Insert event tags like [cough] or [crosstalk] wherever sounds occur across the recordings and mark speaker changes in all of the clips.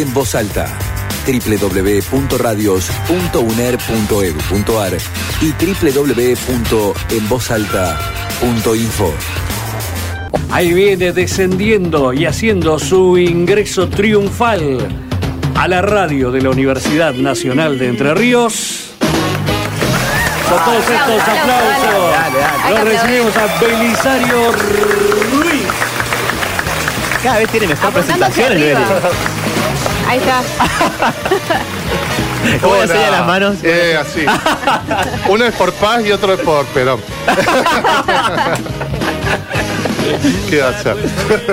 Speaker 1: en voz alta www.radios.uner.edu.ar y www.envozalta.info.
Speaker 2: Ahí viene descendiendo y haciendo su ingreso triunfal a la radio de la Universidad Nacional de Entre Ríos. Con todos estos aplausos, lo recibimos a Belisario Ruiz.
Speaker 3: Cada vez tiene mejor presentación el.
Speaker 4: Ahí está. [laughs]
Speaker 3: ¿Cómo le
Speaker 5: Hola.
Speaker 3: enseña las manos?
Speaker 5: Eh, así. [laughs] Uno es por paz y otro es por Perón. [laughs] ¿Qué va a hacer?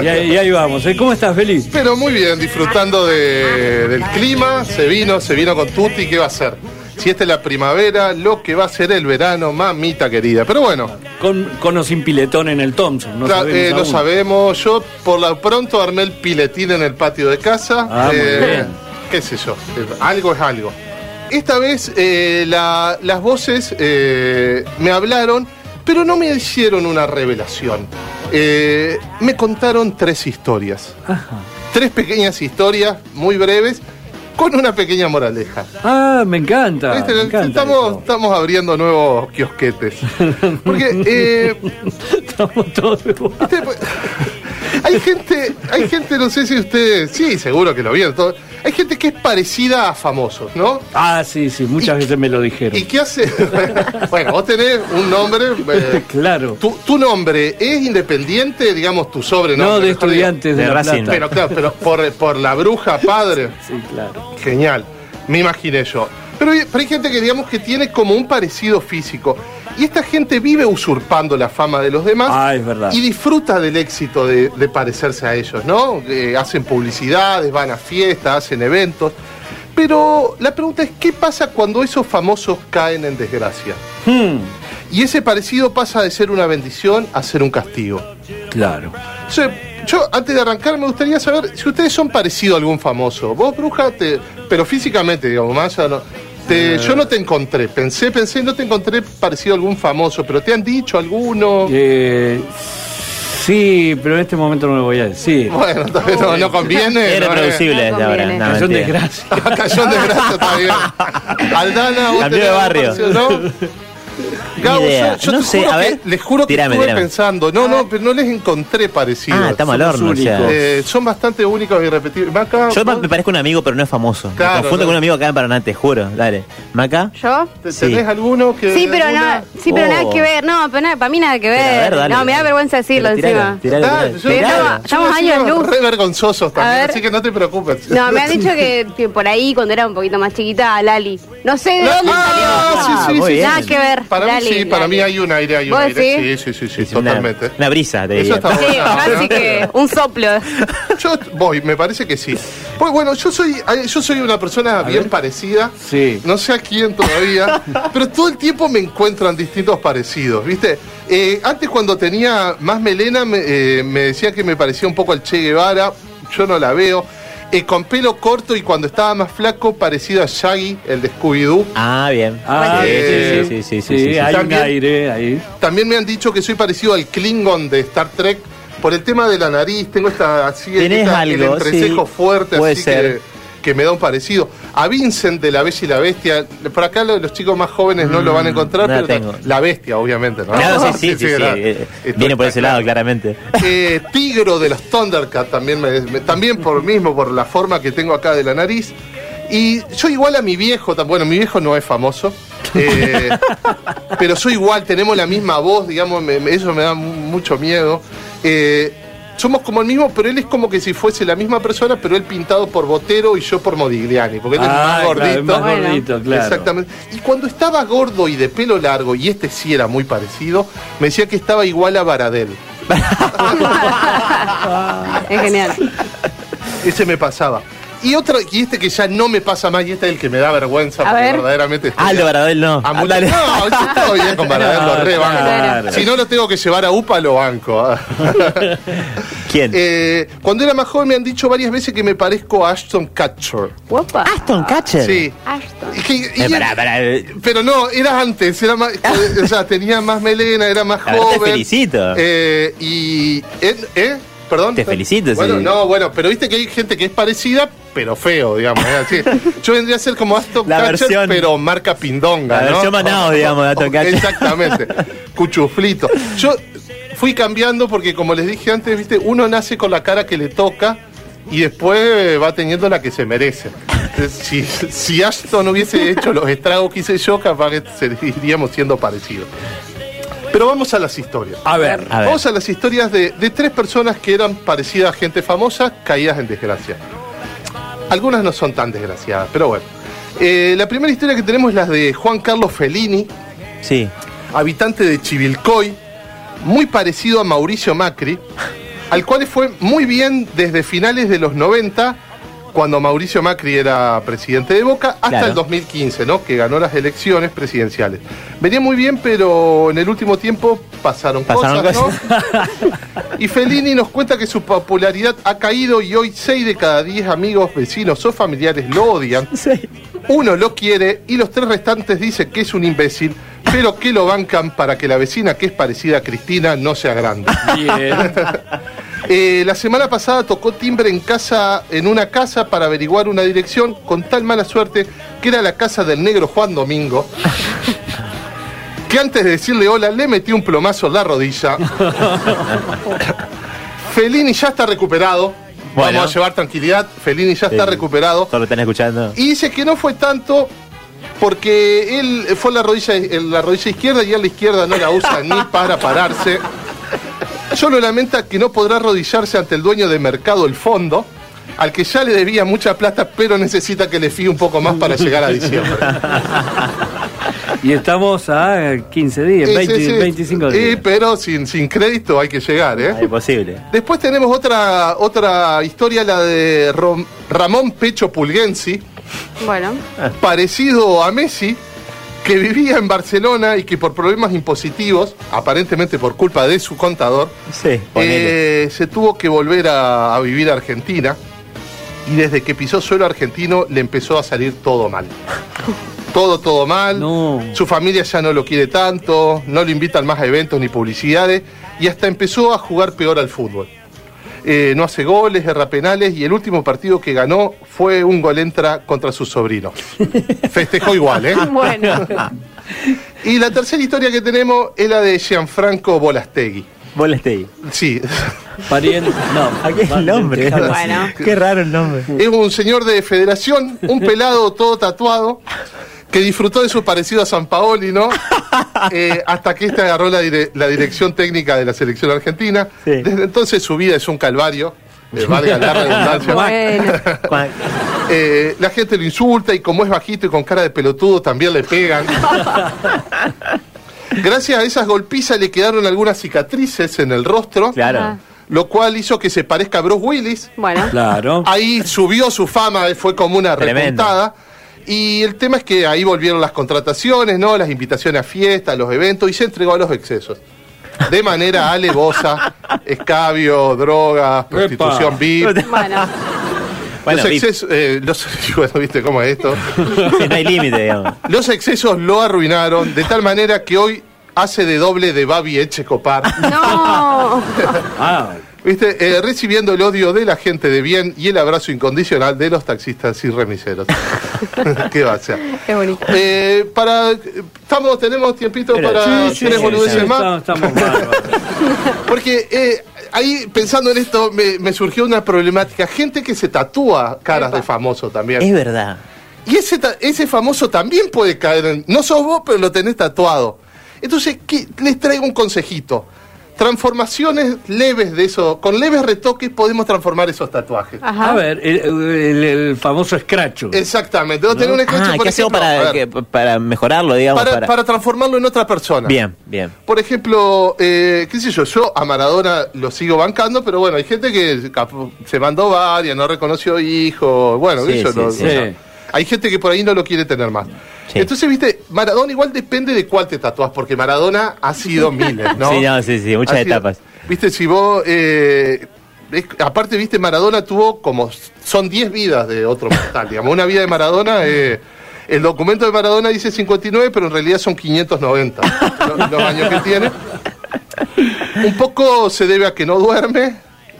Speaker 2: Y ahí, y ahí vamos. ¿eh? ¿Cómo estás, Feliz?
Speaker 5: Pero muy bien, disfrutando de- del clima, se vino, se vino con Tutti, ¿qué va a hacer? Si esta es la primavera, lo que va a ser el verano, mamita querida. Pero bueno,
Speaker 2: Con, con o sin piletón en el Thompson. No sabemos
Speaker 5: eh, no sabemos. Yo por lo pronto armé el piletín en el patio de casa.
Speaker 2: Ah, muy bien.
Speaker 5: ¿Qué sé yo? eh, Algo es algo. Esta vez eh, la- las voces eh, me hablaron, pero no me hicieron una revelación. Eh, me contaron tres historias. Tres pequeñas historias muy breves con una pequeña moraleja.
Speaker 2: Ah, me encanta.
Speaker 5: ¿Viste?
Speaker 2: me encanta
Speaker 5: estamos,
Speaker 2: eso.
Speaker 5: estamos abriendo nuevos kiosquetes. [laughs] Porque eh,
Speaker 2: Estamos todos igual.
Speaker 5: Hay gente, hay gente, no sé si ustedes, sí, seguro que lo vieron todo. Hay gente que es parecida a famosos, ¿no?
Speaker 2: Ah, sí, sí, muchas
Speaker 5: Y-
Speaker 2: veces me lo dijeron.
Speaker 5: ¿Y qué hace? [laughs] bueno, vos tenés un nombre. eh, [laughs]
Speaker 2: Claro.
Speaker 5: tu, tu nombre es independiente, digamos, tu sobrenombre.
Speaker 2: No, de estudiantes de,
Speaker 3: De Racing.
Speaker 2: Plata.
Speaker 5: Pero claro, pero por, por la bruja padre. [laughs]
Speaker 2: Sí, claro.
Speaker 5: Genial, me imaginé yo. Pero, pero hay gente que digamos que tiene como un parecido físico. Y esta gente vive usurpando la fama de los demás.
Speaker 2: Ah, es verdad.
Speaker 5: Y disfruta del éxito de, de parecerse a ellos, ¿no? Eh, hacen publicidades, van a fiestas, hacen eventos. Pero la pregunta es, ¿qué pasa cuando esos famosos caen en desgracia?
Speaker 2: Hmm,
Speaker 5: Y ese parecido pasa de ser una bendición a ser un castigo.
Speaker 2: claro.
Speaker 5: O sea, yo, antes de arrancar, me gustaría saber si ustedes son parecidos a algún famoso. Vos, bruja, te- pero físicamente, digamos, más allá no. Te- yo no te encontré, pensé, pensé, no te encontré parecido a algún famoso, pero te han dicho alguno.
Speaker 2: Eh, sí, pero en este momento no lo voy a decir.
Speaker 5: Bueno, entonces no, no conviene.
Speaker 3: Es
Speaker 5: no,
Speaker 3: reproducible
Speaker 4: No
Speaker 3: desde ahora. No,
Speaker 2: Que son
Speaker 3: mentira.
Speaker 2: desgracias. [laughs]
Speaker 5: eh. Cayó en desgracia, está bien. Aldana, vos tenés
Speaker 3: de barrio.
Speaker 5: parecido, ¿no? [laughs] Gabo,
Speaker 3: idea.
Speaker 5: yo, yo
Speaker 3: No
Speaker 5: te
Speaker 3: sé,
Speaker 5: juro
Speaker 3: a
Speaker 5: que-
Speaker 3: ver.
Speaker 5: les juro que
Speaker 3: Tirame,
Speaker 5: estuve
Speaker 3: tirame.
Speaker 5: pensando. No, no, pero no les encontré parecidos.
Speaker 3: Ah, estamos al horno. o sea.
Speaker 2: únicos.
Speaker 5: Eh, son bastante únicos y repetibles. Maca,
Speaker 3: Yo me parezco un amigo, pero no es famoso.
Speaker 5: Claro,
Speaker 3: me confundo
Speaker 5: no.
Speaker 3: con un amigo acá en Paraná, te juro. Dale. ¿Maca?
Speaker 4: ¿Yo?
Speaker 5: ¿te-
Speaker 3: sí.
Speaker 5: ¿tenés alguno que.?
Speaker 4: Sí, pero
Speaker 5: alguna?
Speaker 4: nada, sí, pero
Speaker 3: Oh.
Speaker 4: nada que ver. No, pero nada, para mí nada que
Speaker 3: a
Speaker 4: ver.
Speaker 3: dale,
Speaker 4: no, me da vergüenza decirlo encima.
Speaker 5: Ah,
Speaker 4: estamos- años luz.
Speaker 5: re vergonzosos también,
Speaker 4: ver.
Speaker 5: así que no te preocupes.
Speaker 4: No, me han [laughs] dicho que, por ahí, cuando era un poquito más chiquita, Lali. No sé de dónde
Speaker 5: ah,
Speaker 4: salió.
Speaker 5: Sí,
Speaker 3: muy
Speaker 5: sí,
Speaker 3: bien.
Speaker 4: Nada que ver.
Speaker 5: Para
Speaker 4: Lali,
Speaker 5: mí sí, para
Speaker 4: Lali.
Speaker 5: mí hay un aire, hay un
Speaker 4: ¿Vos
Speaker 5: aire.
Speaker 4: decís?
Speaker 5: Sí, sí, sí, sí,
Speaker 3: una-
Speaker 5: totalmente.
Speaker 3: Una, brisa, te
Speaker 5: Eso
Speaker 3: diría.
Speaker 5: está
Speaker 4: Sí,
Speaker 5: bueno.
Speaker 4: casi que un soplo. [laughs]
Speaker 5: Yo voy, me parece que sí. Pues bueno, yo soy, yo soy una persona bien parecida.
Speaker 2: Sí.
Speaker 5: No sé a quién todavía, [laughs] pero todo el tiempo me encuentro en distintos parecidos, ¿viste? Eh, antes cuando tenía más melena me, eh, me decían que me parecía un poco al Che Guevara, yo no la veo. Eh, con pelo corto y cuando estaba más flaco, parecido a Shaggy, el de Scooby-Doo.
Speaker 3: Ah, bien.
Speaker 2: Ah,
Speaker 5: Sí,
Speaker 2: sí,
Speaker 3: sí, sí, sí,
Speaker 2: sí,
Speaker 3: sí, sí.
Speaker 2: hay
Speaker 5: También-
Speaker 2: un aire ahí.
Speaker 5: También me han dicho que soy parecido al Klingon de Star Trek por el tema de la nariz. Tengo esta así
Speaker 3: Tenés
Speaker 5: esta- el
Speaker 3: algo,
Speaker 5: entrecejo
Speaker 3: sí,
Speaker 5: fuerte,
Speaker 3: puede
Speaker 5: así
Speaker 3: ser.
Speaker 5: que, que me da un parecido. A Vincent de La Bella y la Bestia. Por acá lo- los chicos más jóvenes no lo van a encontrar,
Speaker 3: Mm, no la
Speaker 5: pero
Speaker 3: tengo.
Speaker 5: la bestia, obviamente, ¿no?
Speaker 3: Claro, sí, [laughs] sí, sí. eh, Viene por ese lado, claramente. [laughs]
Speaker 5: Eh, Tigro de los Thundercats también me, me- también por mismo por la forma que tengo acá de la nariz y yo igual a mi viejo bueno mi viejo no es famoso eh, [laughs] pero soy igual tenemos la misma voz digamos me- eso me da mu- mucho miedo Eh, somos como el mismo pero él es como que si fuese la misma persona pero él pintado por Botero y yo por Modigliani porque él es
Speaker 2: Ah,
Speaker 5: más
Speaker 2: claro,
Speaker 5: gordito
Speaker 2: es más
Speaker 4: Bueno.
Speaker 2: gordito, claro.
Speaker 5: Exactamente. Y cuando estaba gordo y de pelo largo, y este sí era muy parecido, me decía que estaba igual a Baradel. [laughs]
Speaker 4: Es genial.
Speaker 5: Ese me pasaba. Y otro, y este que ya no me pasa más, y este es el que me da vergüenza,
Speaker 4: A
Speaker 5: porque
Speaker 4: ver.
Speaker 5: verdaderamente. estoy
Speaker 3: Ah,
Speaker 5: a-
Speaker 3: Baradel no.
Speaker 5: a mucho-. No, yo todo bien con Baradel, lo [laughs] re banco.
Speaker 2: Claro.
Speaker 5: Si no lo tengo que llevar a UPA, lo banco. [laughs]
Speaker 3: ¿Quién?
Speaker 5: Eh, cuando era más joven me han dicho varias veces que me parezco a Ashton Kutcher.
Speaker 4: Opa.
Speaker 3: Aston Catcher.
Speaker 5: Sí.
Speaker 4: Ashton.
Speaker 5: Y que- y-
Speaker 3: Eh, pará, pará.
Speaker 5: Pero no, era antes, era más, [laughs] o sea, tenía más melena, era más
Speaker 3: verdad te
Speaker 5: joven.
Speaker 3: felicito.
Speaker 5: Eh, y, ¿eh? Perdón.
Speaker 3: Te felicito,
Speaker 5: Bueno,
Speaker 3: sí.
Speaker 5: no, bueno, pero viste que hay gente que es parecida, pero feo, digamos. ¿eh? Así. Yo vendría a ser como Aston
Speaker 3: La
Speaker 5: Catcher,
Speaker 3: versión-
Speaker 5: pero marca pindonga.
Speaker 3: La
Speaker 5: ¿no?
Speaker 3: versión digamos, de Aston Catcher.
Speaker 5: Exactamente. [laughs] Cuchuflito. Yo fui cambiando porque, como les dije antes, viste, uno nace con la cara que le toca y después va teniendo la que se merece. Si, si Ashton hubiese hecho los estragos que hice yo, capaz que seguiríamos siendo parecidos. Pero vamos a las historias.
Speaker 2: A ver.
Speaker 3: A ver.
Speaker 5: Vamos a las historias de, de tres personas que eran parecidas a gente famosa, caídas en desgracia. Algunas no son tan desgraciadas, pero bueno. Eh, la primera historia que tenemos es la de Juan Carlos Fellini,
Speaker 3: Sí.
Speaker 5: habitante de Chivilcoy, muy parecido a Mauricio Macri, al cual fue muy bien desde finales de los 90, cuando Mauricio Macri era presidente de Boca, hasta
Speaker 3: Claro.
Speaker 5: el 2015, ¿no? que ganó las elecciones presidenciales. Venía muy bien, pero en el último tiempo pasaron,
Speaker 3: Pasaron
Speaker 5: cosas,
Speaker 3: cosas.
Speaker 5: ¿no? Y Fellini nos cuenta que su popularidad ha caído y hoy 6 de cada 10 amigos, vecinos o familiares lo odian.
Speaker 3: Sí.
Speaker 5: Uno lo quiere y los tres restantes dicen que es un imbécil, pero que lo bancan para que la vecina que es parecida a Cristina no sea grande.
Speaker 2: Bien. [laughs]
Speaker 5: Eh, la semana pasada tocó timbre en casa, en una casa para averiguar una dirección con tal mala suerte que era la casa del negro Juan Domingo. [laughs] Que antes de decirle hola le metió un plomazo en la rodilla. [laughs] Fellini ya está recuperado.
Speaker 3: Bueno.
Speaker 5: Vamos a llevar tranquilidad. Fellini ya está
Speaker 3: Sí.
Speaker 5: recuperado.
Speaker 3: Solo están escuchando.
Speaker 5: Y dice que no fue tanto porque él fue la rodilla, la rodilla izquierda y él la izquierda no la usa ni para pararse. Solo lamenta que no podrá arrodillarse ante el dueño de Mercado El Fondo, al que ya le debía mucha plata, pero necesita que le fíe un poco más para llegar a diciembre.
Speaker 2: Y estamos a 15 días,
Speaker 5: Sí,
Speaker 2: 20,
Speaker 5: sí, sí.
Speaker 2: 25
Speaker 5: Sí,
Speaker 2: días.
Speaker 5: pero sin, sin crédito hay que llegar, ¿eh?
Speaker 3: Ah, imposible.
Speaker 5: Después tenemos otra, otra historia, la de Rom- Ramón Pecho Pulgensi.
Speaker 4: Bueno,
Speaker 5: parecido a Messi, que vivía en Barcelona y que por problemas impositivos, aparentemente por culpa de su contador,
Speaker 3: Sí,
Speaker 5: eh, se tuvo que volver a, a vivir a Argentina. Y desde que pisó suelo argentino le empezó a salir todo mal. Todo, todo mal.
Speaker 2: No.
Speaker 5: Su familia ya no lo quiere tanto, no lo invitan más a eventos ni publicidades y hasta empezó a jugar peor al fútbol. Eh, no hace goles, erra penales y el último partido que ganó fue un gol entra contra su sobrino. [laughs] Festejó igual, ¿eh?
Speaker 4: bueno.
Speaker 5: Y la tercera historia que tenemos es la de Gianfranco Bolastegui.
Speaker 3: Estéis.
Speaker 5: Sí,
Speaker 2: Pariente. No. [laughs]
Speaker 3: ¿A qué es el nombre?
Speaker 4: Bueno.
Speaker 3: Qué raro el nombre.
Speaker 5: es un señor de federación, un [laughs] pelado todo tatuado, que disfrutó de su parecido a San Paoli, ¿no? [laughs] Eh, hasta que este agarró la, dire- la dirección técnica de la selección argentina.
Speaker 3: Sí.
Speaker 5: Desde entonces su vida es un calvario, eh, [laughs] valga la redundancia.
Speaker 4: Bueno.
Speaker 5: Eh, la gente lo insulta y como es bajito y con cara de pelotudo también le pegan. [laughs] Gracias a esas golpizas le quedaron algunas cicatrices en el rostro,
Speaker 3: Claro.
Speaker 5: Lo cual hizo que se parezca a Bruce Willis.
Speaker 4: Bueno.
Speaker 2: Claro.
Speaker 5: Ahí subió su fama, fue como una
Speaker 3: Tremendo.
Speaker 5: Y el tema es que ahí volvieron las contrataciones, ¿no? Las invitaciones a fiestas, los eventos, y se entregó a los excesos. De manera alevosa, [laughs] escabio, drogas, prostitución VIP.
Speaker 4: Bueno.
Speaker 3: Bueno,
Speaker 5: los excesos, eh, los- [laughs] bueno, viste cómo es esto.
Speaker 3: No hay límite, digamos.
Speaker 5: Los excesos lo arruinaron de tal manera que hoy hace de doble de Babi Echecopar.
Speaker 4: No. [laughs]
Speaker 2: Ah,
Speaker 5: ¿Viste? Eh, recibiendo el odio de la gente de bien y el abrazo incondicional de los taxistas y remiseros. [laughs] ¿Qué va a ser?
Speaker 4: Es bonito.
Speaker 5: Eh, para, estamos, tenemos tiempito
Speaker 3: Pero-
Speaker 5: para
Speaker 3: sí, sí,
Speaker 5: tres
Speaker 3: sí,
Speaker 5: boludeces
Speaker 3: sí,
Speaker 5: más.
Speaker 2: estamos, estamos.
Speaker 5: Porque eh, ahí pensando en esto me, me surgió una problemática. Gente que se tatúa caras de famoso también.
Speaker 3: Es verdad.
Speaker 5: Y ese, ese famoso también puede caer en... No sos vos, pero lo tenés tatuado. Entonces, ¿qué? les traigo un consejito. Transformaciones leves de eso, con leves retoques podemos transformar esos tatuajes.
Speaker 4: Ajá.
Speaker 2: A ver, el, el- el famoso escracho.
Speaker 5: Exactamente. Vos tenés un escrache,
Speaker 3: Ah,
Speaker 5: por
Speaker 3: ¿qué hacemos
Speaker 5: ejemplo,
Speaker 3: para, que- para mejorarlo, digamos?
Speaker 5: para,
Speaker 3: para-
Speaker 5: para transformarlo en otra persona.
Speaker 3: Bien, bien.
Speaker 5: Por ejemplo, eh, qué sé yo, yo a Maradona lo sigo bancando, pero bueno, hay gente que cap- se mandó varias, no reconoció hijo, bueno,
Speaker 3: Sí,
Speaker 5: eso
Speaker 3: sí,
Speaker 5: no-
Speaker 3: sí.
Speaker 5: o sea,
Speaker 2: Sí.
Speaker 5: hay gente que por ahí no lo quiere tener más.
Speaker 3: Sí.
Speaker 5: Entonces, viste, Maradona igual depende de cuál te tatuás, porque Maradona ha sido miles, ¿no? [laughs]
Speaker 3: Sí, no, sí, sí, muchas
Speaker 5: Ha sido-
Speaker 3: etapas.
Speaker 5: Viste, si vos, eh, es- aparte, viste, Maradona tuvo como, son 10 vidas de otro mortal, digamos, una vida de Maradona, eh, el documento de Maradona dice 59, pero en realidad son 590 los, los años que tiene. Un poco se debe a que no duerme,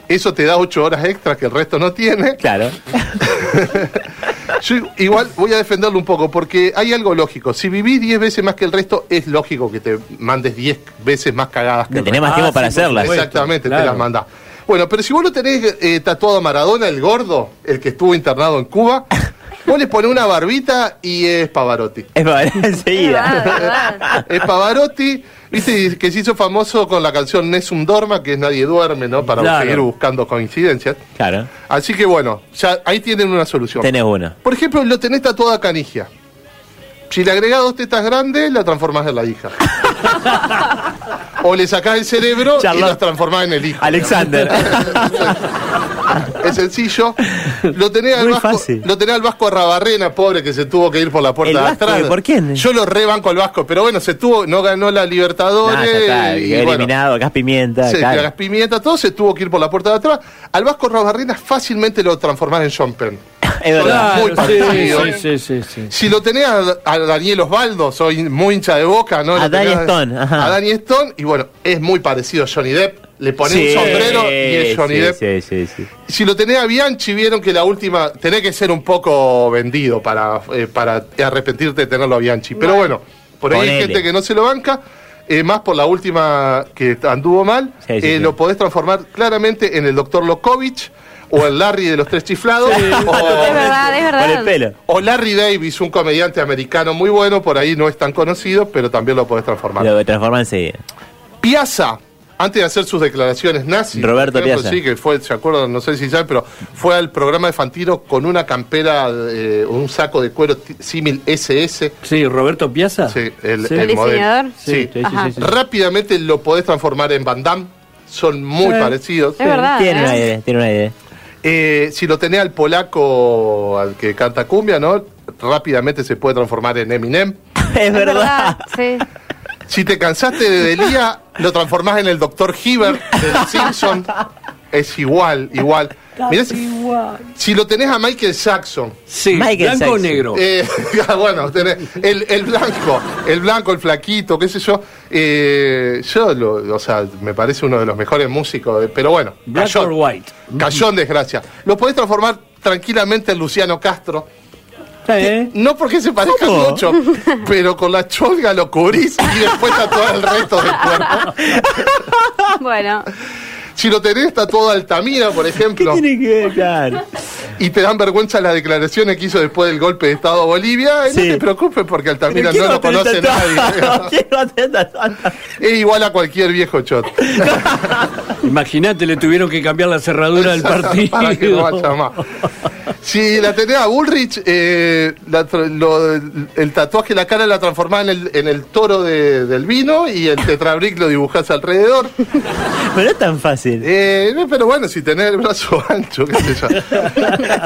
Speaker 5: Eso te da ocho horas extra que el resto no tiene.
Speaker 3: Claro. [laughs]
Speaker 5: Yo igual voy a defenderlo un poco porque hay algo lógico. Si vivís 10 veces más que el resto, es lógico que te mandes 10 veces más cagadas que
Speaker 3: Que
Speaker 5: el
Speaker 3: tenés más
Speaker 2: Ah,
Speaker 3: tiempo
Speaker 2: sí,
Speaker 3: para
Speaker 2: por
Speaker 3: hacerlas.
Speaker 5: Exactamente,
Speaker 2: claro.
Speaker 5: te las mandás. Bueno, pero si vos lo tenés eh, tatuado a Maradona, el gordo, el que estuvo internado en Cuba, vos le pones una barbita y es Pavarotti.
Speaker 3: Es [laughs]
Speaker 4: verdad,
Speaker 3: enseguida.
Speaker 4: es
Speaker 5: Pavarotti, viste, que se hizo famoso con la canción Nessun Dorma, que es Nadie Duerme, ¿no? Para
Speaker 2: Claro.
Speaker 5: seguir buscando coincidencias.
Speaker 3: Claro.
Speaker 5: Así que bueno, ya ahí tienen una solución.
Speaker 3: Tenés una.
Speaker 5: Por ejemplo, lo tenés tatuada canigia. Si le agregás dos tetas grandes, la transformás en la hija. [laughs] o le sacás el cerebro y la transformás en el hijo.
Speaker 3: Alexander. [laughs]
Speaker 5: Es sencillo. Lo tenés, al vasco,
Speaker 3: fácil.
Speaker 5: lo tenés al Vasco Rabarrena, pobre, que se tuvo que ir por la puerta
Speaker 3: ¿El
Speaker 5: de atrás.
Speaker 3: ¿Por quién?
Speaker 5: Yo lo rebanco al Vasco, pero bueno, se tuvo, no ganó la Libertadores.
Speaker 3: Nah, ya está.
Speaker 5: y
Speaker 3: quedó
Speaker 5: bueno,
Speaker 3: eliminado, gas pimienta.
Speaker 5: se
Speaker 3: claro.
Speaker 5: gas pimienta, todo se tuvo que ir por la puerta de atrás. Al Vasco Rabarrena fácilmente lo transformás en Sean Penn.
Speaker 3: Es verdad.
Speaker 5: Muy
Speaker 2: Claro, sí,
Speaker 5: parecido.
Speaker 2: sí, sí, sí, sí.
Speaker 5: Si lo tenés a, a Daniel Osvaldo, soy muy hincha de boca, ¿no?
Speaker 3: A Danny Stone, ajá.
Speaker 5: A Danny Stone, y bueno, es muy parecido a Johnny Depp. Le pones
Speaker 3: Sí,
Speaker 5: un sombrero y es Johnny
Speaker 3: sí,
Speaker 5: Depp.
Speaker 3: Sí, sí, sí.
Speaker 5: Si lo tenés a Bianchi, vieron que la última. Tenés que ser un poco vendido para, eh, para arrepentirte de tenerlo a Bianchi. Pero bueno, por ahí hay gente que no se lo banca. eh, más por la última que anduvo mal.
Speaker 3: Sí, sí,
Speaker 5: eh,
Speaker 3: sí.
Speaker 5: Lo podés transformar claramente en el doctor Lokovich o el Larry de los tres chiflados.
Speaker 4: Es
Speaker 5: O,
Speaker 4: verdad, es
Speaker 3: Con
Speaker 4: verdad.
Speaker 3: el pelo.
Speaker 5: o Larry Davis, un comediante americano muy bueno, por ahí no es tan conocido, pero también lo podés transformar.
Speaker 3: Lo transforma enseguida.
Speaker 5: Piazza, antes de hacer sus declaraciones nazis,
Speaker 3: Roberto
Speaker 5: ejemplo,
Speaker 3: Piazza.
Speaker 5: sí, que fue, se acuerdan, no sé si saben, pero fue al programa de Fantino con una campera, eh, un saco de cuero símil SS.
Speaker 2: Sí, Roberto Piazza.
Speaker 5: Sí, el,
Speaker 2: Sí.
Speaker 5: el
Speaker 4: ¿El
Speaker 5: modelo.
Speaker 4: diseñador?
Speaker 5: Sí.
Speaker 2: Sí, sí,
Speaker 4: Ajá.
Speaker 2: sí, sí.
Speaker 5: Rápidamente lo podés transformar en Van Damme. Son muy
Speaker 2: Sí.
Speaker 5: parecidos.
Speaker 4: Es verdad.
Speaker 3: Tiene
Speaker 4: ¿eh?
Speaker 3: una idea, tiene una idea.
Speaker 5: Eh, si lo tenés al polaco, al que canta cumbia, ¿no? Rápidamente se puede transformar en Eminem. [laughs]
Speaker 3: Es
Speaker 4: Es
Speaker 3: verdad.
Speaker 4: sí.
Speaker 5: Si te cansaste de Delía, lo transformás en el Dr. Hibbert de los Simpson. Es igual, igual. Mirá, si, si lo tenés a Michael Jackson,
Speaker 2: Sí,
Speaker 3: Michael
Speaker 2: blanco o negro.
Speaker 5: eh, [laughs] bueno, tenés el, el blanco, el blanco, el flaquito, qué sé yo. eh, yo, lo, o sea, me parece uno de los mejores músicos, de- pero bueno,
Speaker 2: Black
Speaker 5: cayó,
Speaker 2: or white.
Speaker 5: cayó en desgracia. Lo podés transformar tranquilamente en Luciano Castro.
Speaker 2: ¿Eh?
Speaker 5: No porque se parezca
Speaker 3: ¿Cómo?
Speaker 5: mucho, pero con la cholga lo cubrís y después tatuás el resto del cuerpo.
Speaker 4: Bueno,
Speaker 5: Si lo tenés tatuado Altamira, por
Speaker 3: ¿Qué
Speaker 5: ejemplo,
Speaker 3: tiene que ver? Claro.
Speaker 5: y te dan vergüenza las declaraciones que hizo después del golpe de Estado a Bolivia, eh,
Speaker 3: Sí.
Speaker 5: no te preocupes porque Altamira
Speaker 3: ¿Quién
Speaker 5: no lo conoce
Speaker 3: tatuado?
Speaker 5: nadie. [laughs]
Speaker 3: ¿Quién va a tener tatuado?
Speaker 5: es igual a cualquier viejo chot. [laughs]
Speaker 2: Imagínate, le tuvieron que cambiar la cerradura del partido.
Speaker 5: Para que no vaya más. Si la tenés a Bullrich, eh, la tra- lo- el tatuaje de la cara la transformás en el, en el toro de- del vino y el tetrabric lo dibujás alrededor.
Speaker 3: Pero no es tan fácil.
Speaker 5: Eh, pero bueno, si tenés el brazo [laughs] ancho, qué sé yo.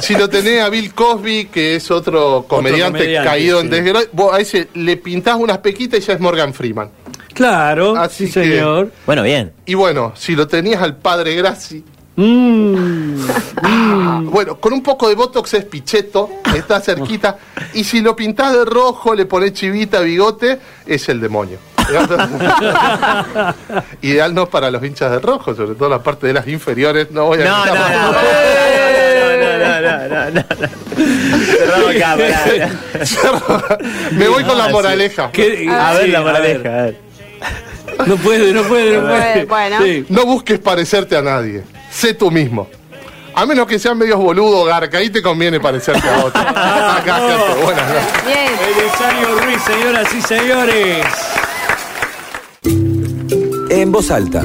Speaker 5: si lo tenés a Bill Cosby, que es otro comediante,
Speaker 2: comediante,
Speaker 5: caído
Speaker 2: sí.
Speaker 5: en desgracia, vos a ese le pintás unas pequitas y ya es Morgan Freeman.
Speaker 2: Claro,
Speaker 5: Así
Speaker 2: sí,
Speaker 5: que-
Speaker 2: señor.
Speaker 3: Bueno, bien.
Speaker 5: Y bueno, si lo tenías al padre Graci,
Speaker 2: Mm. [laughs]
Speaker 5: bueno, con un poco de botox es picheto, está cerquita. Y si lo pintás de rojo, le pones chivita, bigote, es el demonio. [laughs] Ideal no para los hinchas de rojo, sobre todo la parte de las inferiores. No voy a
Speaker 3: No, no, no. No, no, no, no.
Speaker 5: Me voy con la
Speaker 3: No,
Speaker 5: moraleja.
Speaker 2: ¿Qué-
Speaker 3: A ver
Speaker 2: sí,
Speaker 3: la
Speaker 2: a
Speaker 3: moraleja.
Speaker 2: ver.
Speaker 3: a ver.
Speaker 2: No puede, no puede, no puede.
Speaker 4: Bueno.
Speaker 2: Sí.
Speaker 5: No busques parecerte a nadie. Sé tú mismo. A menos que sean medios boludo, garca, ahí te conviene parecerte a otro. [laughs] Acá, gente, buenas noches.
Speaker 2: Ruiz, señoras y señores.
Speaker 1: En voz alta.